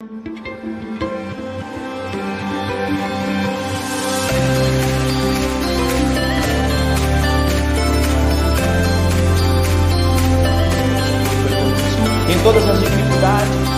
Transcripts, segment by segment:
Em todas as dificuldades,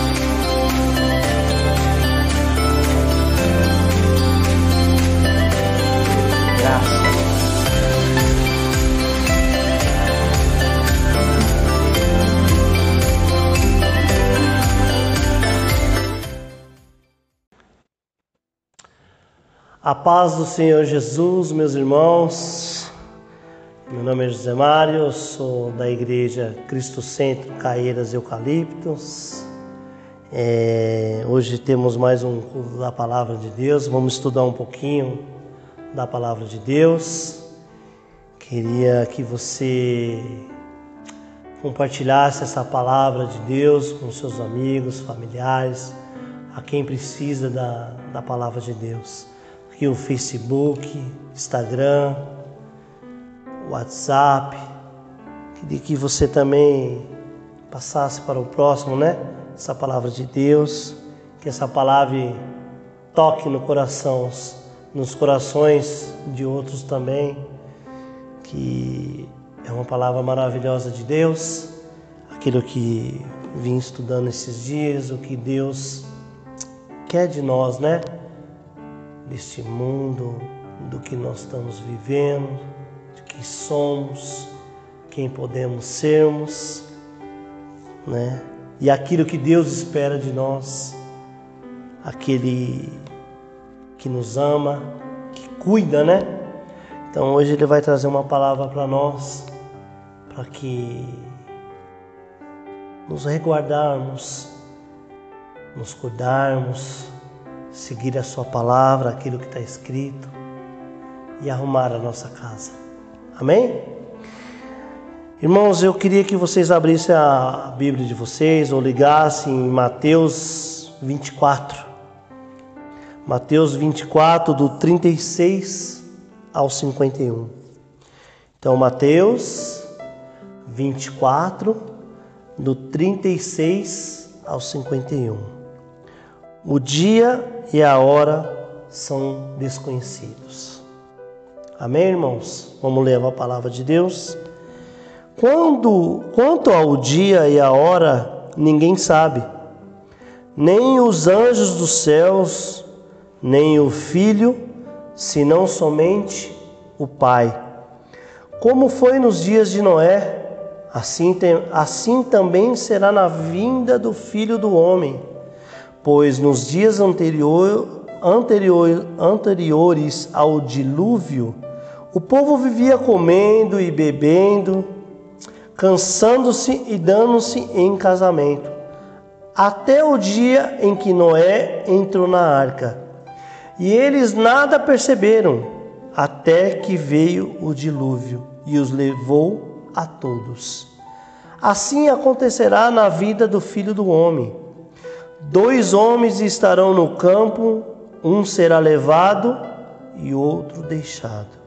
A paz do Senhor Jesus, meus irmãos. Meu nome é José Mário, sou da Igreja Cristo Centro Caeiras Eucaliptos. É, hoje temos mais um culto da Palavra de Deus. Vamos estudar um pouquinho da Palavra de Deus. Queria que você compartilhasse essa palavra de Deus com seus amigos, familiares, a quem precisa da, da palavra de Deus aqui o Facebook, Instagram, WhatsApp, de que você também passasse para o próximo, né? Essa palavra de Deus, que essa palavra toque no coração, nos corações de outros também, que é uma palavra maravilhosa de Deus, aquilo que vim estudando esses dias, o que Deus quer de nós, né? Deste mundo, do que nós estamos vivendo, de quem somos, quem podemos sermos, né? E aquilo que Deus espera de nós, aquele que nos ama, que cuida, né? Então hoje ele vai trazer uma palavra para nós, para que nos reguardarmos, nos cuidarmos, seguir a Sua palavra, aquilo que está escrito e arrumar a nossa casa. Amém? Irmãos, eu queria que vocês abrissem a Bíblia de vocês ou ligassem em Mateus 24. Mateus 24, do 36 ao 51. Então, Mateus 24, do 36 ao 51. O dia e a hora são desconhecidos. Amém, irmãos? Vamos ler a palavra de Deus. Quando, quanto ao dia e a hora, ninguém sabe, nem os anjos dos céus, nem o Filho, senão somente o Pai. Como foi nos dias de Noé, assim, tem, assim também será na vinda do Filho do Homem pois nos dias anterior, anterior, anteriores ao dilúvio, o povo vivia comendo e bebendo, cansando-se e dando-se em casamento, até o dia em que Noé entrou na arca. E eles nada perceberam, até que veio o dilúvio e os levou a todos. Assim acontecerá na vida do filho do homem. Dois homens estarão no campo, um será levado e outro deixado.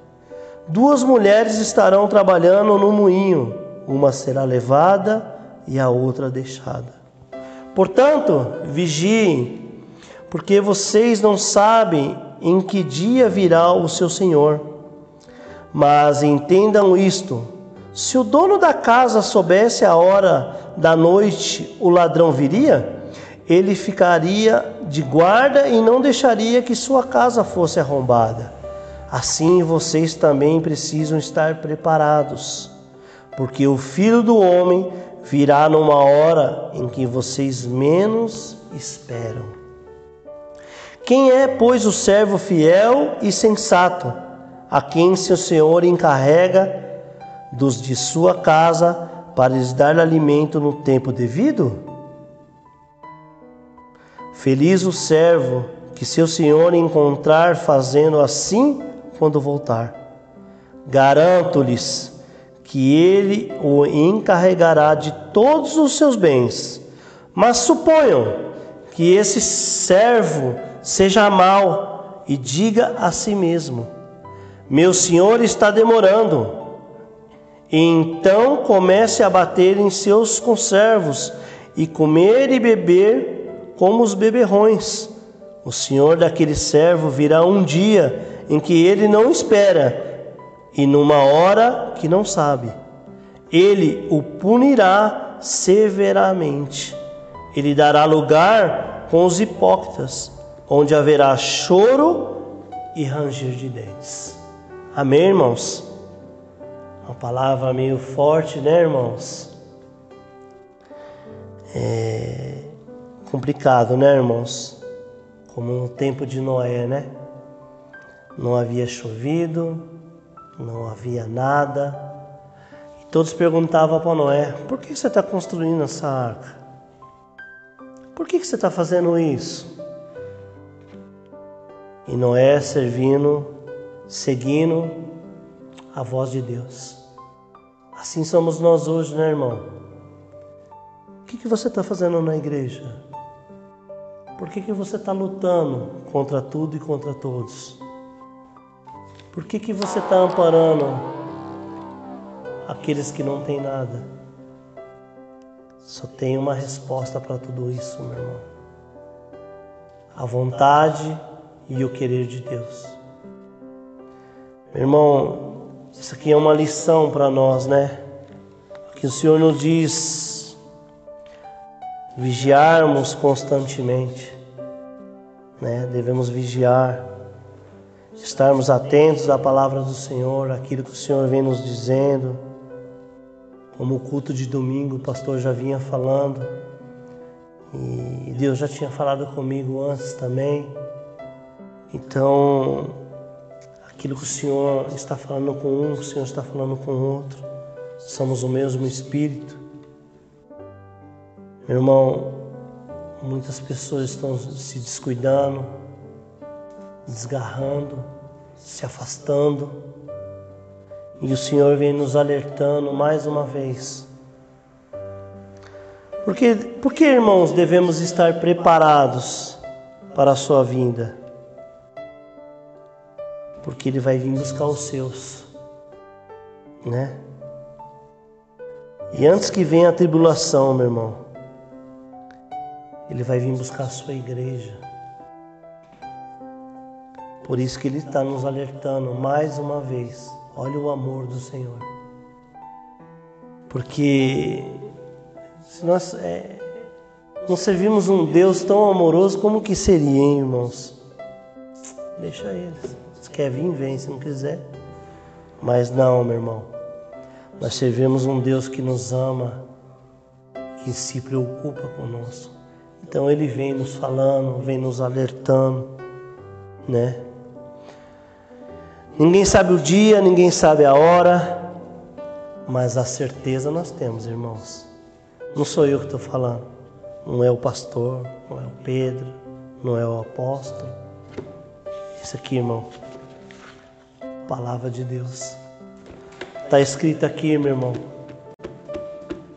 Duas mulheres estarão trabalhando no moinho, uma será levada e a outra deixada. Portanto, vigiem, porque vocês não sabem em que dia virá o seu Senhor. Mas entendam isto: se o dono da casa soubesse a hora da noite, o ladrão viria? Ele ficaria de guarda e não deixaria que sua casa fosse arrombada. Assim vocês também precisam estar preparados, porque o filho do homem virá numa hora em que vocês menos esperam. Quem é, pois, o servo fiel e sensato, a quem seu senhor encarrega dos de sua casa para lhes dar alimento no tempo devido? Feliz o servo que seu senhor encontrar fazendo assim quando voltar. Garanto-lhes que ele o encarregará de todos os seus bens. Mas suponham que esse servo seja mau e diga a si mesmo: Meu senhor está demorando. E então comece a bater em seus conservos e comer e beber como os beberrões. O senhor daquele servo virá um dia em que ele não espera e numa hora que não sabe. Ele o punirá severamente. Ele dará lugar com os hipócritas, onde haverá choro e ranger de dentes. Amém, irmãos? Uma palavra meio forte, né, irmãos? É complicado, né, irmãos? Como no tempo de Noé, né? Não havia chovido, não havia nada. E todos perguntavam para Noé: por que você está construindo essa arca? Por que você está fazendo isso? E Noé servindo, seguindo a voz de Deus. Assim somos nós hoje, né, irmão? O que, que você está fazendo na igreja? Por que, que você está lutando contra tudo e contra todos? Por que, que você está amparando aqueles que não têm nada? Só tem uma resposta para tudo isso, meu irmão. A vontade e o querer de Deus. Meu irmão, isso aqui é uma lição para nós, né? Que o Senhor nos diz vigiarmos constantemente, né? Devemos vigiar, estarmos atentos à palavra do Senhor, aquilo que o Senhor vem nos dizendo. Como o culto de domingo, o pastor já vinha falando, e Deus já tinha falado comigo antes também. Então, aquilo que o Senhor está falando com um, o Senhor está falando com o outro. Somos o mesmo Espírito. Meu irmão, muitas pessoas estão se descuidando, desgarrando, se afastando. E o Senhor vem nos alertando mais uma vez. Porque, porque irmãos, devemos estar preparados para a sua vinda? Porque Ele vai vir buscar os seus, né? E antes que venha a tribulação, meu irmão, ele vai vir buscar a sua igreja. Por isso que Ele está nos alertando mais uma vez. Olha o amor do Senhor. Porque se nós é, não servimos um Deus tão amoroso, como que seria, hein, irmãos? Deixa eles. Se quer vir, vem. Se não quiser. Mas não, meu irmão. Nós servimos um Deus que nos ama, que se preocupa conosco. Então ele vem nos falando, vem nos alertando, né? Ninguém sabe o dia, ninguém sabe a hora, mas a certeza nós temos, irmãos. Não sou eu que estou falando, não é o pastor, não é o Pedro, não é o apóstolo. Isso aqui, irmão, palavra de Deus. Está escrito aqui, meu irmão,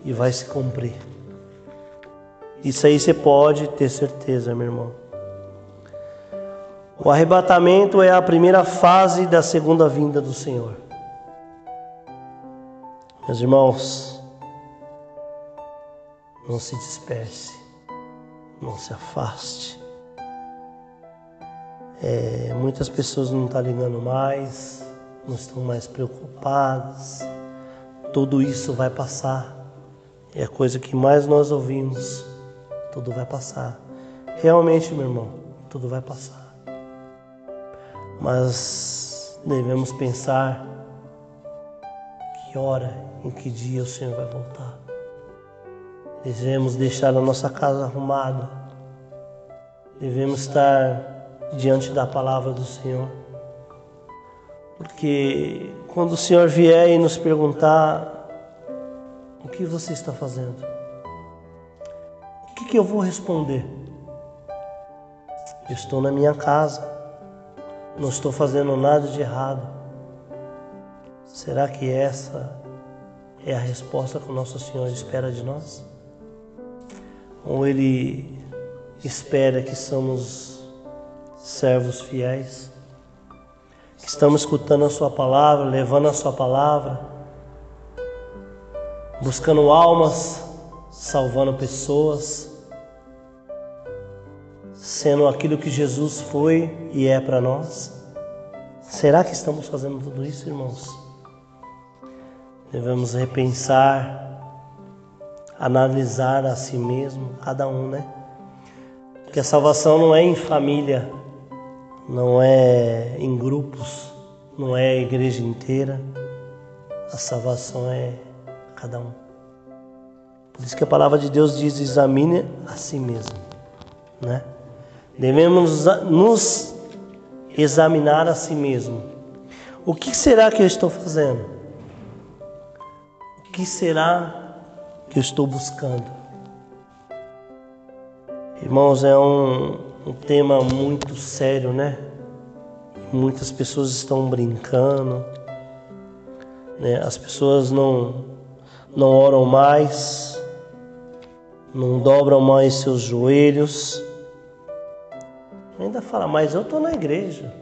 e vai se cumprir. Isso aí você pode ter certeza, meu irmão. O arrebatamento é a primeira fase da segunda vinda do Senhor. Meus irmãos, não se disperse, não se afaste. É, muitas pessoas não estão ligando mais, não estão mais preocupadas. Tudo isso vai passar. É a coisa que mais nós ouvimos tudo vai passar. Realmente, meu irmão, tudo vai passar. Mas devemos pensar que hora, em que dia o Senhor vai voltar. Devemos deixar a nossa casa arrumada. Devemos estar diante da palavra do Senhor. Porque quando o Senhor vier e nos perguntar o que você está fazendo, que eu vou responder? Estou na minha casa, não estou fazendo nada de errado. Será que essa é a resposta que o nosso Senhor espera de nós? Ou Ele espera que somos servos fiéis, que estamos escutando a Sua palavra, levando a Sua palavra, buscando almas, salvando pessoas, sendo aquilo que Jesus foi e é para nós? Será que estamos fazendo tudo isso, irmãos? Devemos repensar, analisar a si mesmo, cada um, né? Porque a salvação não é em família, não é em grupos, não é a igreja inteira. A salvação é cada um. Por isso que a palavra de Deus diz: examine a si mesmo, né? Devemos nos examinar a si mesmo. O que será que eu estou fazendo? O que será que eu estou buscando? Irmãos, é um, um tema muito sério, né? Muitas pessoas estão brincando, né? As pessoas não, não oram mais, não dobram mais seus joelhos Ainda fala, mas eu estou na igreja.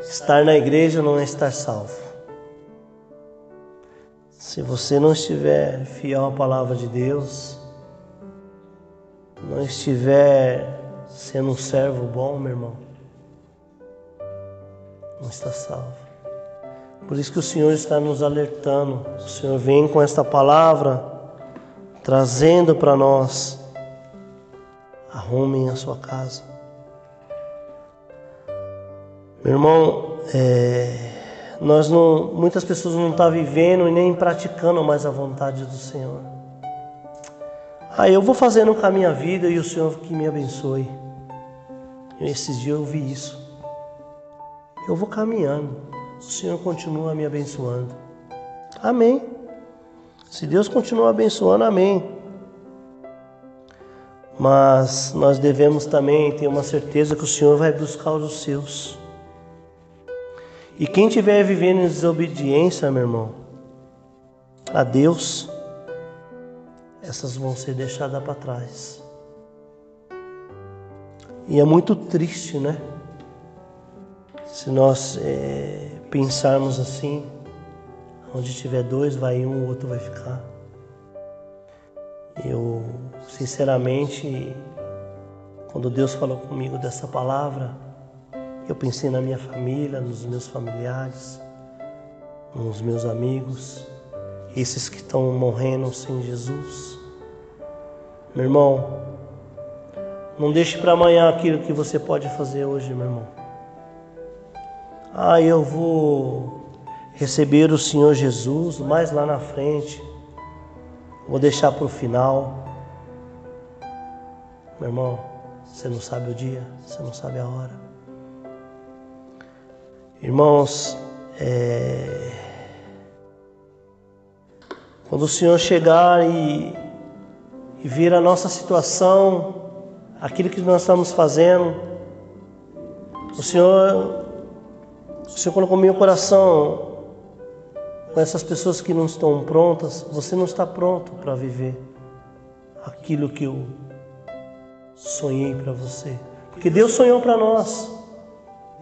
Estar na igreja não é estar salvo. Se você não estiver fiel à palavra de Deus, não estiver sendo um servo bom, meu irmão, não está salvo. Por isso que o Senhor está nos alertando. O Senhor vem com esta palavra, trazendo para nós arrumem a sua casa. Meu irmão, é, nós não, muitas pessoas não estão tá vivendo e nem praticando mais a vontade do Senhor. Ah, eu vou fazendo com a minha vida e o Senhor que me abençoe. Esses dias eu vi isso. Eu vou caminhando, o Senhor continua me abençoando. Amém. Se Deus continua abençoando, amém mas nós devemos também ter uma certeza que o Senhor vai buscar os seus. E quem estiver vivendo em desobediência, meu irmão, a Deus, essas vão ser deixadas para trás. E é muito triste, né? Se nós é, pensarmos assim, onde tiver dois, vai um, o outro vai ficar. Eu, sinceramente, quando Deus falou comigo dessa palavra, eu pensei na minha família, nos meus familiares, nos meus amigos, esses que estão morrendo sem Jesus. Meu irmão, não deixe para amanhã aquilo que você pode fazer hoje, meu irmão. Ah, eu vou receber o Senhor Jesus mais lá na frente. Vou deixar para o final. Meu irmão, você não sabe o dia, você não sabe a hora. Irmãos, é... quando o Senhor chegar e, e vir a nossa situação, aquilo que nós estamos fazendo, o Senhor, o Senhor colocou meu coração com essas pessoas que não estão prontas, você não está pronto para viver aquilo que eu sonhei para você. Porque Deus sonhou para nós.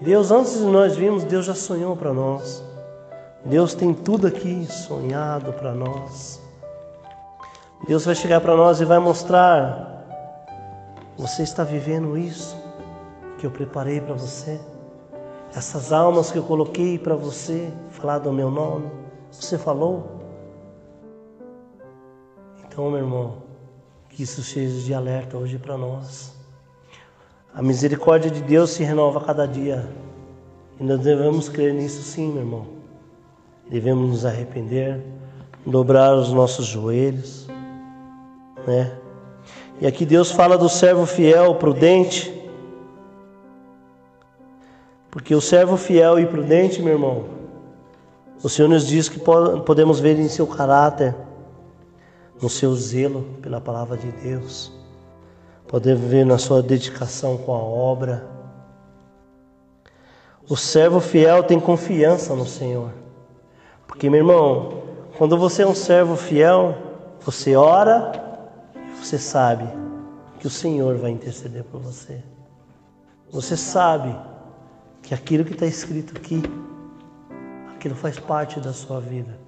Deus, antes de nós virmos, Deus já sonhou para nós. Deus tem tudo aqui sonhado para nós. Deus vai chegar para nós e vai mostrar: você está vivendo isso que eu preparei para você? Essas almas que eu coloquei para você falar do meu nome? Você falou? Então, meu irmão, que isso seja de alerta hoje para nós. A misericórdia de Deus se renova a cada dia. E nós devemos crer nisso sim, meu irmão. Devemos nos arrepender, dobrar os nossos joelhos, né? E aqui Deus fala do servo fiel, prudente. Porque o servo fiel e prudente, meu irmão, o Senhor nos diz que podemos ver em seu caráter, no seu zelo pela palavra de Deus, podemos ver na sua dedicação com a obra. O servo fiel tem confiança no Senhor, porque, meu irmão, quando você é um servo fiel, você ora e você sabe que o Senhor vai interceder por você. Você sabe que aquilo que está escrito aqui aquilo faz parte da sua vida.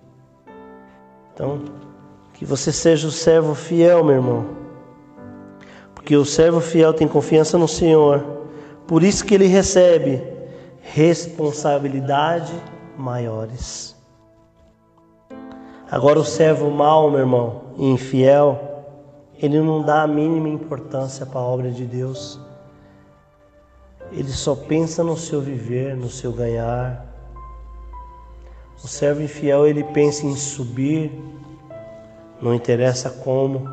Então, que você seja o servo fiel, meu irmão. Porque o servo fiel tem confiança no Senhor, por isso que ele recebe responsabilidade maiores. Agora o servo mau, meu irmão, infiel, ele não dá a mínima importância para a obra de Deus. Ele só pensa no seu viver, no seu ganhar. O servo infiel, ele pensa em subir, não interessa como,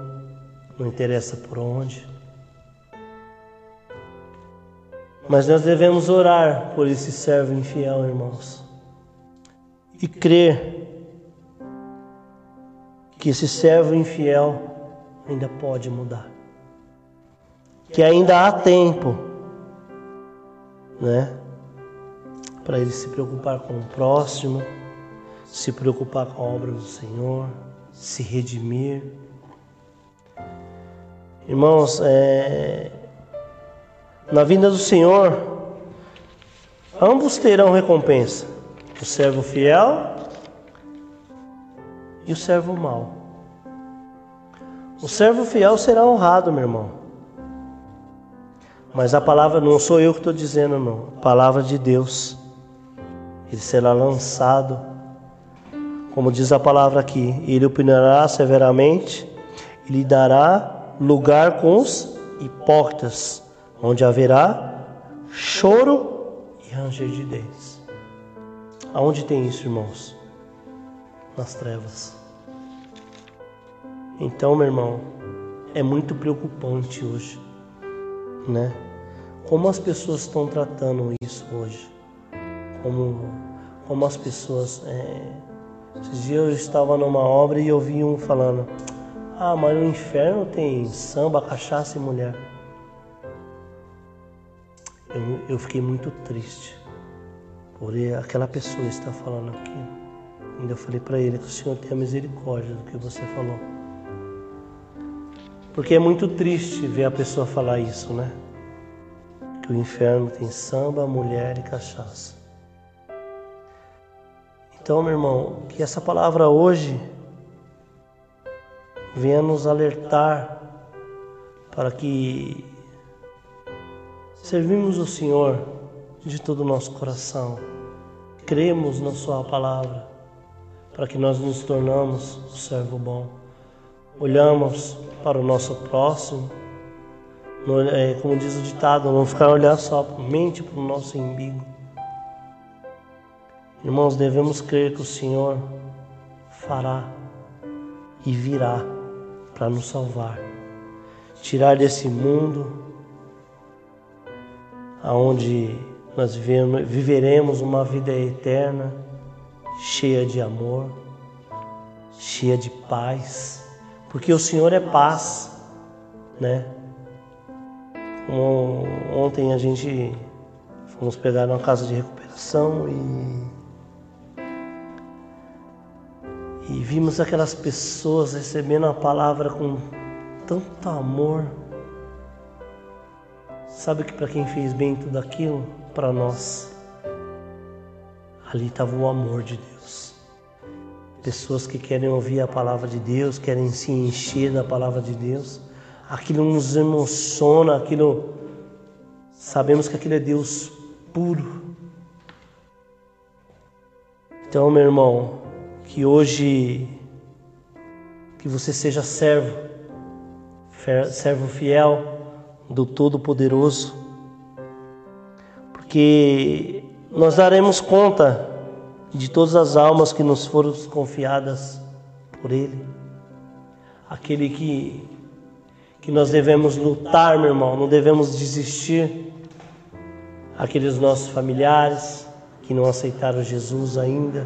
não interessa por onde. Mas nós devemos orar por esse servo infiel, irmãos, e crer que esse servo infiel ainda pode mudar. Que ainda há tempo, né? Para ele se preocupar com o próximo, se preocupar com a obra do Senhor, se redimir. Irmãos, é... na vinda do Senhor, ambos terão recompensa: o servo fiel e o servo mau. O servo fiel será honrado, meu irmão. Mas a palavra não sou eu que estou dizendo, não. A palavra de Deus. Ele será lançado, como diz a palavra aqui. Ele opinará severamente e lhe dará lugar com os hipócritas, onde haverá choro e ranger de dentes. Aonde tem isso, irmãos? nas trevas. Então, meu irmão, é muito preocupante hoje, né? Como as pessoas estão tratando isso hoje? Como, como as pessoas. É... Esses dias eu estava numa obra e eu vi um falando: Ah, mas no inferno tem samba, cachaça e mulher. Eu, eu fiquei muito triste por aquela pessoa estar falando aquilo. Ainda falei para ele que o Senhor tenha misericórdia do que você falou. Porque é muito triste ver a pessoa falar isso, né? Que o inferno tem samba, mulher e cachaça. Então, meu irmão, que essa palavra hoje venha nos alertar para que servimos o Senhor de todo o nosso coração, cremos na Sua palavra para que nós nos tornamos o servo bom. Olhamos para o nosso próximo, é, como diz o ditado, não ficar olhando só mente para o nosso umbigo. Irmãos, devemos crer que o Senhor fará e virá para nos salvar, tirar desse mundo aonde nós viveremos uma vida eterna cheia de amor, cheia de paz, porque o Senhor é paz, né? ontem a gente fomos pegar uma casa de recuperação e e vimos aquelas pessoas recebendo a palavra com tanto amor. Sabe que para quem fez bem tudo aquilo? Para nós. Ali estava o amor de Deus. Pessoas que querem ouvir a palavra de Deus, querem se encher da palavra de Deus. Aquilo nos emociona, aquilo. Sabemos que aquilo é Deus puro. Então, meu irmão, que hoje que você seja servo, servo fiel do Todo-Poderoso, porque nós daremos conta de todas as almas que nos foram confiadas por Ele. Aquele que, que nós devemos lutar, meu irmão, não devemos desistir. Aqueles nossos familiares que não aceitaram Jesus ainda.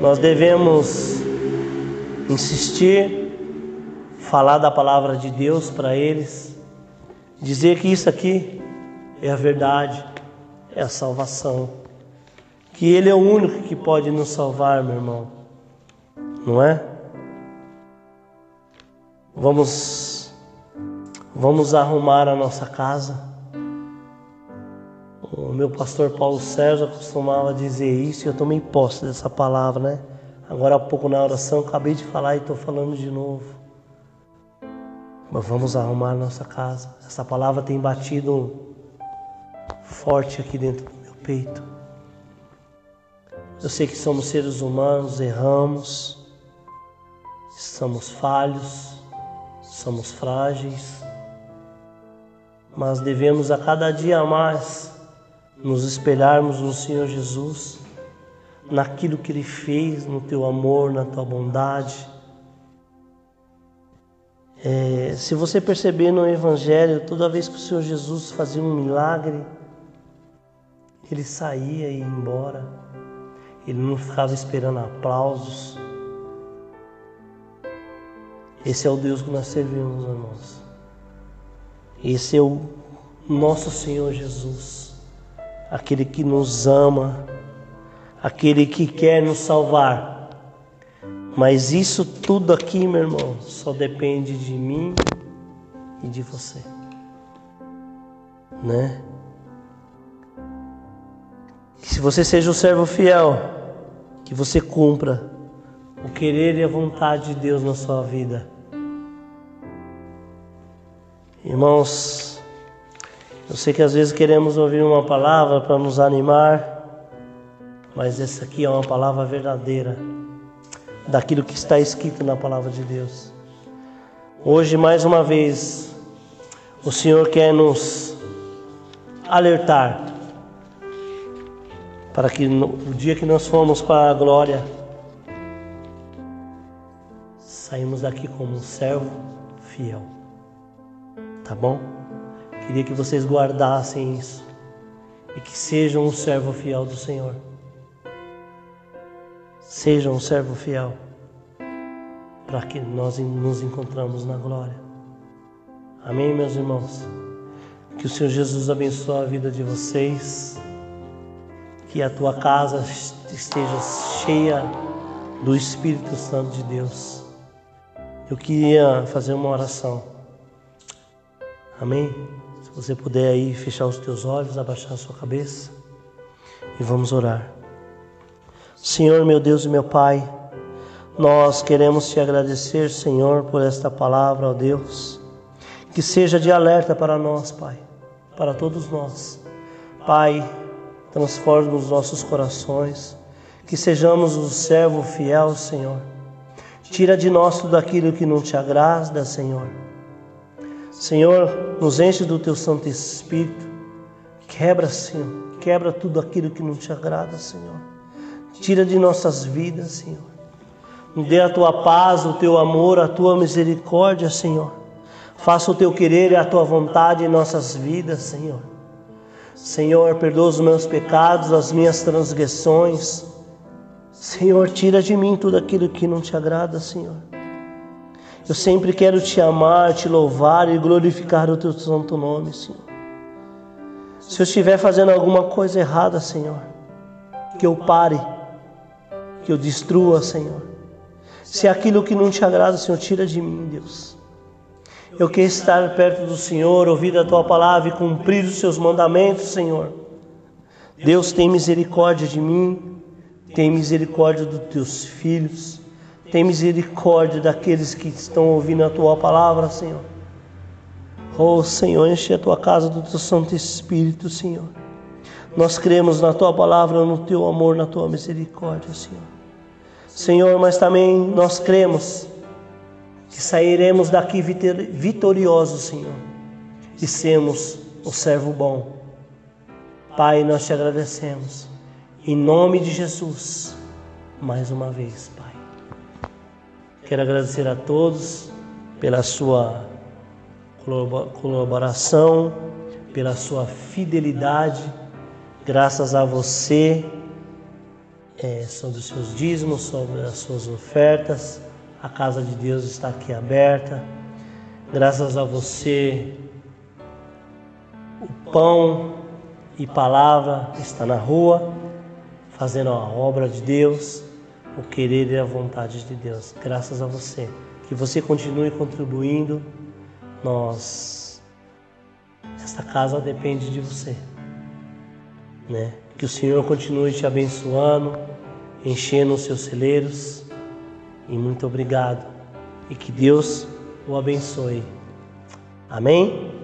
Nós devemos insistir, falar da palavra de Deus para eles, dizer que isso aqui é a verdade é a salvação. Que Ele é o único que pode nos salvar, meu irmão. Não é? Vamos, vamos arrumar a nossa casa. O meu pastor Paulo Sérgio costumava dizer isso e eu tomei posse dessa palavra, né? Agora há pouco na oração acabei de falar e estou falando de novo. Mas vamos arrumar nossa casa. Essa palavra tem batido forte aqui dentro do meu peito. Eu sei que somos seres humanos, erramos, somos falhos, somos frágeis, mas devemos a cada dia mais nos espelharmos no Senhor Jesus, naquilo que Ele fez, no teu amor, na tua bondade. É, se você perceber no Evangelho, toda vez que o Senhor Jesus fazia um milagre, ele saía e ia embora. Ele não ficava esperando aplausos. Esse é o Deus que nós servimos, irmãos. Esse é o nosso Senhor Jesus, aquele que nos ama, aquele que quer nos salvar. Mas isso tudo aqui, meu irmão, só depende de mim e de você, né? Que se você seja um servo fiel, que você cumpra o querer e a vontade de Deus na sua vida. Irmãos, eu sei que às vezes queremos ouvir uma palavra para nos animar, mas essa aqui é uma palavra verdadeira, daquilo que está escrito na palavra de Deus. Hoje, mais uma vez, o Senhor quer nos alertar para que no, o dia que nós formos para a glória, saímos daqui como um servo fiel. Tá bom? Queria que vocês guardassem isso e que sejam um servo fiel do Senhor. Sejam um servo fiel para que nós nos encontramos na glória. Amém, meus irmãos? Que o Senhor Jesus abençoe a vida de vocês que a tua casa esteja cheia do Espírito Santo de Deus. Eu queria fazer uma oração. Amém? Você puder aí fechar os teus olhos, abaixar a sua cabeça e vamos orar. Senhor, meu Deus e meu Pai, nós queremos te agradecer, Senhor, por esta palavra, ó Deus, que seja de alerta para nós, Pai, para todos nós. Pai, transforme os nossos corações, que sejamos o servo fiel, Senhor. Tira de nós tudo aquilo que não te agrada, Senhor. Senhor, nos enche do teu Santo Espírito. Quebra, Senhor, quebra tudo aquilo que não te agrada, Senhor. Tira de nossas vidas, Senhor. Dê a tua paz, o teu amor, a tua misericórdia, Senhor. Faça o teu querer e a tua vontade em nossas vidas, Senhor. Senhor, perdoa os meus pecados, as minhas transgressões. Senhor, tira de mim tudo aquilo que não te agrada, Senhor. Eu sempre quero te amar, te louvar e glorificar o teu santo nome, Senhor. Se eu estiver fazendo alguma coisa errada, Senhor, que eu pare, que eu destrua, Senhor. Se é aquilo que não te agrada, Senhor, tira de mim, Deus. Eu quero estar perto do Senhor, ouvir a tua palavra e cumprir os seus mandamentos, Senhor. Deus tem misericórdia de mim, tem misericórdia dos teus filhos, tem misericórdia daqueles que estão ouvindo a tua palavra, Senhor. Oh, Senhor, enche a tua casa do teu Santo Espírito, Senhor. Nós cremos na tua palavra, no teu amor, na tua misericórdia, Senhor. Senhor, mas também nós cremos que sairemos daqui vitoriosos, Senhor, e sermos o servo bom. Pai, nós te agradecemos. Em nome de Jesus, mais uma vez. Quero agradecer a todos pela sua colaboração, pela sua fidelidade. Graças a você, é, sobre os seus dízimos, sobre as suas ofertas. A casa de Deus está aqui aberta. Graças a você, o pão e palavra está na rua, fazendo a obra de Deus, o querer e a vontade de Deus. Graças a você. Que você continue contribuindo. Nós esta casa depende de você. Né? Que o Senhor continue te abençoando, enchendo os seus celeiros e muito obrigado. E que Deus o abençoe Amém?